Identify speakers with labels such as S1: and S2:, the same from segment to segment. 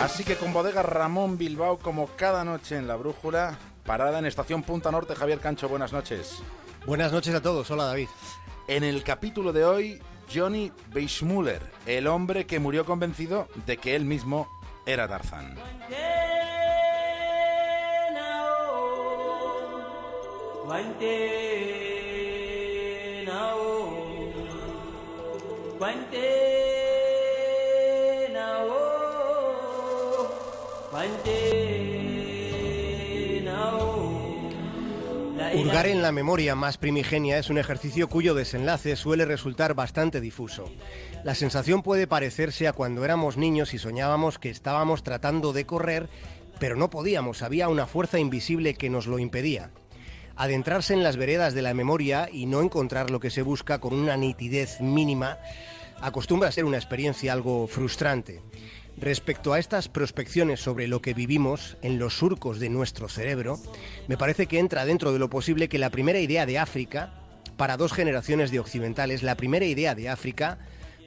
S1: Así que con bodega Ramón Bilbao, como cada noche en la brújula, parada en estación Punta Norte, Javier Cancho, buenas noches.
S2: Buenas noches a todos, hola David.
S1: En el capítulo de hoy, Johnny Weissmuller, el hombre que murió convencido de que él mismo era Tarzán.
S2: Hurgar en la memoria más primigenia es un ejercicio cuyo desenlace suele resultar bastante difuso. La sensación puede parecerse a cuando éramos niños y soñábamos que estábamos tratando de correr, pero no podíamos, había una fuerza invisible que nos lo impedía. Adentrarse en las veredas de la memoria y no encontrar lo que se busca con una nitidez mínima acostumbra a ser una experiencia algo frustrante. Respecto a estas prospecciones sobre lo que vivimos en los surcos de nuestro cerebro, me parece que entra dentro de lo posible que la primera idea de África, para dos generaciones de occidentales, la primera idea de África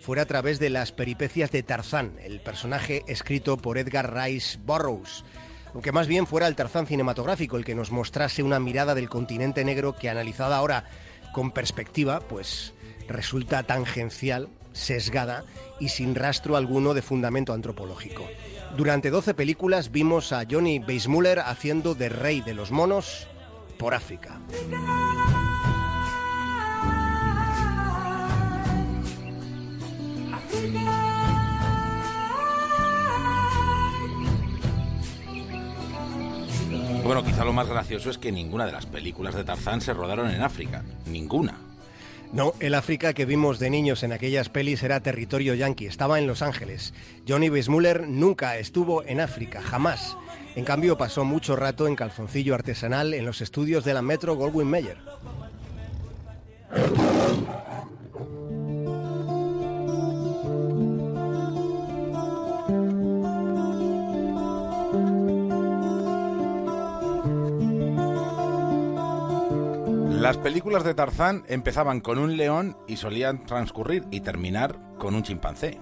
S2: fuera a través de las peripecias de Tarzán, el personaje escrito por Edgar Rice Burroughs, aunque más bien fuera el Tarzán cinematográfico el que nos mostrase una mirada del continente negro que analizada ahora con perspectiva, pues resulta tangencial sesgada y sin rastro alguno de fundamento antropológico. Durante 12 películas vimos a Johnny Weissmuller haciendo de rey de los monos por África.
S1: Bueno, quizá lo más gracioso es que ninguna de las películas de Tarzán se rodaron en África. Ninguna.
S2: No, el África que vimos de niños en aquellas pelis era territorio yanqui, estaba en Los Ángeles. Johnny Weissmuller nunca estuvo en África, jamás. En cambio, pasó mucho rato en calzoncillo artesanal en los estudios de la Metro Goldwyn Mayer.
S1: Las películas de Tarzán empezaban con un león y solían transcurrir y terminar con un chimpancé.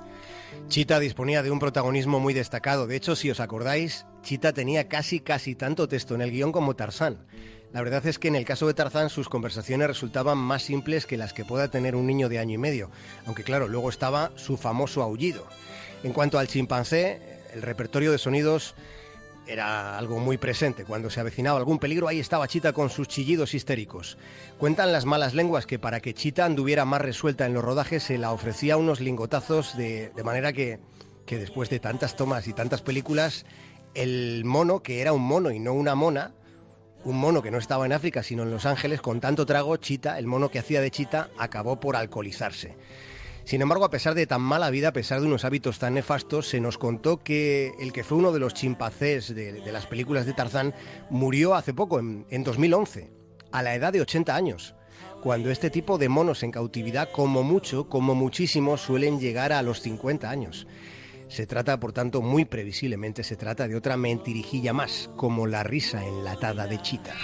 S2: Chita disponía de un protagonismo muy destacado. De hecho, si os acordáis, Chita tenía casi casi tanto texto en el guion como Tarzán. La verdad es que en el caso de Tarzán sus conversaciones resultaban más simples que las que pueda tener un niño de año y medio, aunque claro, luego estaba su famoso aullido. En cuanto al chimpancé, el repertorio de sonidos era algo muy presente. Cuando se avecinaba algún peligro, ahí estaba Chita con sus chillidos histéricos. Cuentan las malas lenguas que para que Chita anduviera más resuelta en los rodajes se la ofrecía unos lingotazos de, de manera que, que después de tantas tomas y tantas películas, el mono, que era un mono y no una mona, un mono que no estaba en África sino en Los Ángeles, con tanto trago, Chita, el mono que hacía de Chita, acabó por alcoholizarse. Sin embargo, a pesar de tan mala vida, a pesar de unos hábitos tan nefastos, se nos contó que el que fue uno de los chimpancés de, las películas de Tarzán murió hace poco, en, en 2011, a la edad de 80 años cuando este tipo de monos en cautividad, como mucho, como muchísimo, suelen llegar a los 50 años. Se trata, por tanto, muy previsiblemente, se trata de otra mentirijilla más, como la risa enlatada de Chita.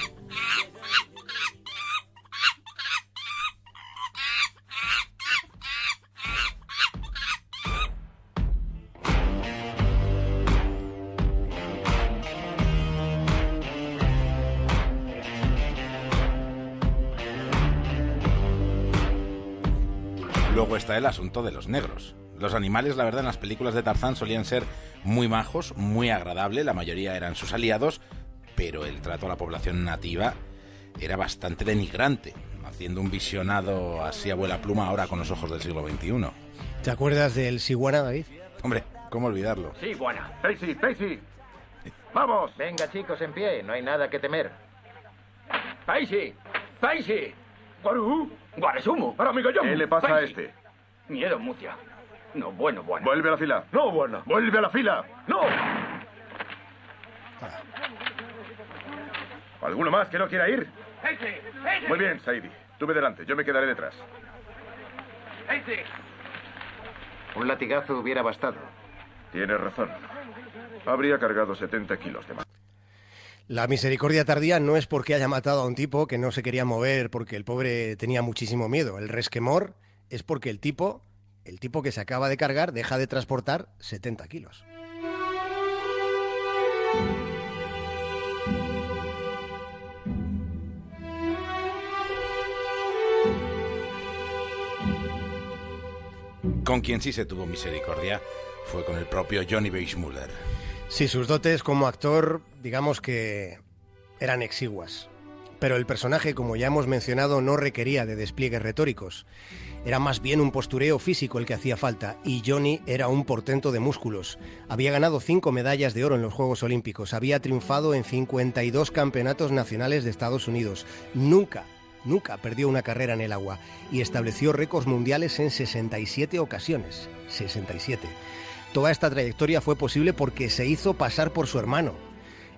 S1: Luego está el asunto de los negros. Los animales, la verdad, en las películas de Tarzán solían ser muy majos, muy agradables, la mayoría eran sus aliados, pero el trato a la población nativa era bastante denigrante, haciendo un visionado así a vuela pluma ahora con los ojos del siglo XXI.
S2: ¿Te acuerdas del Siguana, David?
S1: Hombre, ¿cómo olvidarlo?
S3: Sí, buena.
S4: Stacy, Stacy. Vamos.
S3: Venga, chicos, en pie. No hay nada que temer. ¡Paisi! ¡Paisi!
S4: Guarú.
S3: ¡Guaresumo!
S4: John. ¿Qué le pasa a este?
S3: Miedo, mutia. No, bueno, bueno.
S4: Vuelve a la fila.
S3: No, bueno.
S4: Vuelve a la fila.
S3: ¡No!
S4: ¿Alguno más que no quiera ir?
S3: ¡Ese! ¡Ese!
S4: Muy bien, Saidi. Tú ve delante, yo me quedaré detrás.
S3: ¡Ese!
S5: Un latigazo hubiera bastado.
S4: Tienes razón. Habría cargado 70 kilos de más.
S2: La misericordia tardía no es porque haya matado a un tipo que no se quería mover porque el pobre tenía muchísimo miedo. El resquemor es porque el tipo, el tipo que se acaba de cargar, deja de transportar 70 kilos.
S1: Con quien sí se tuvo misericordia fue con el propio Johnny Weissmuller.
S2: Sí, sus dotes como actor, digamos que eran exiguas. Pero el personaje, como ya hemos mencionado, no requería de despliegues retóricos. Era más bien un postureo físico el que hacía falta, y Johnny era un portento de músculos. Había ganado cinco medallas de oro en los Juegos Olímpicos, había triunfado en 52 campeonatos nacionales de Estados Unidos. Nunca, nunca perdió una carrera en el agua, y estableció récords mundiales en 67 ocasiones. 67. Toda esta trayectoria fue posible porque se hizo pasar por su hermano.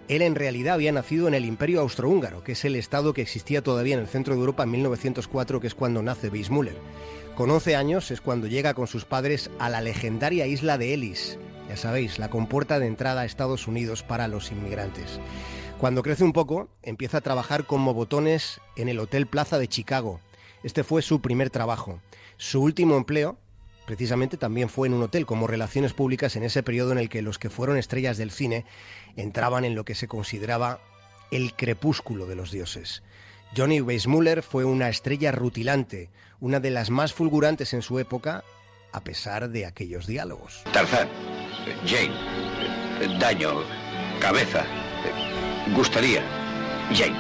S2: Él en realidad había nacido en el Imperio Austrohúngaro, que es el estado que existía todavía en el centro de Europa en 1904, que es cuando nace Weissmuller. Con 11 años es cuando llega con sus padres a la legendaria isla de Ellis, ya sabéis, la compuerta de entrada a Estados Unidos para los inmigrantes. Cuando crece un poco, empieza a trabajar como botones en el Hotel Plaza de Chicago. Este fue su primer trabajo. Su último empleo, precisamente también fue en un hotel como relaciones públicas en ese periodo en el que los que fueron estrellas del cine entraban en lo que se consideraba el crepúsculo de los dioses. Johnny Weissmuller fue una estrella rutilante, una de las más fulgurantes en su época, a pesar de aquellos diálogos.
S6: Tarzán, Jane, daño, cabeza, gustaría, Jane.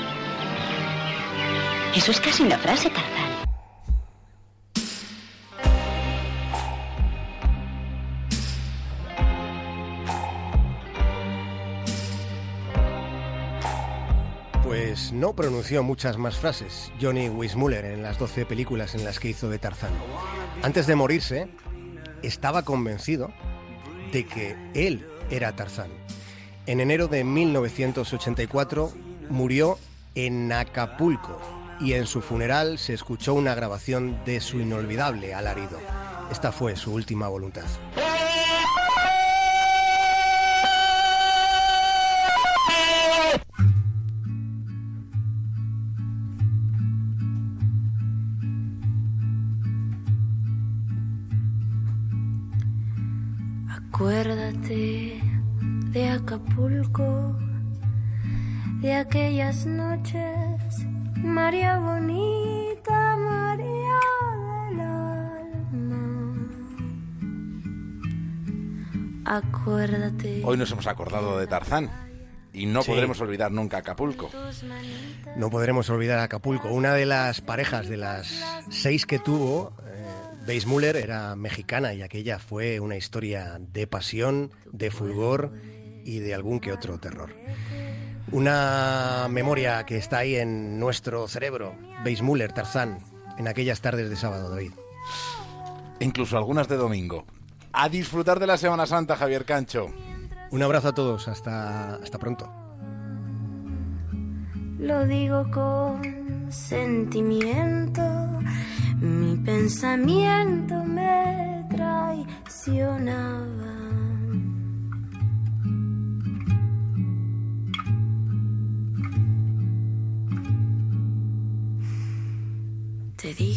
S7: Eso es casi una frase, Tarzán.
S2: Pues no pronunció muchas más frases Johnny Weissmuller en las 12 películas en las que hizo de Tarzán. Antes de morirse, estaba convencido de que él era Tarzán. En enero de 1984 murió en Acapulco y en su funeral se escuchó una grabación de su inolvidable alarido. Esta fue su última voluntad.
S8: Acuérdate de Acapulco, de aquellas noches, María bonita, María del alma. Acuérdate.
S1: Hoy nos hemos acordado de Tarzán y no
S2: Sí.
S1: podremos olvidar nunca Acapulco.
S2: No podremos olvidar Acapulco. Una de las parejas de las seis que tuvo, eh, Weissmuller era mexicana y aquella fue una historia de pasión, de fulgor y de algún que otro terror. Una memoria que está ahí en nuestro cerebro. Weissmuller, Tarzán, en aquellas tardes de sábado, David.
S1: Incluso algunas de domingo. A disfrutar de la Semana Santa, Javier Cancho.
S2: Un abrazo a todos. Hasta, hasta pronto.
S8: Lo digo con sentimiento, mi pensamiento me traicionaba.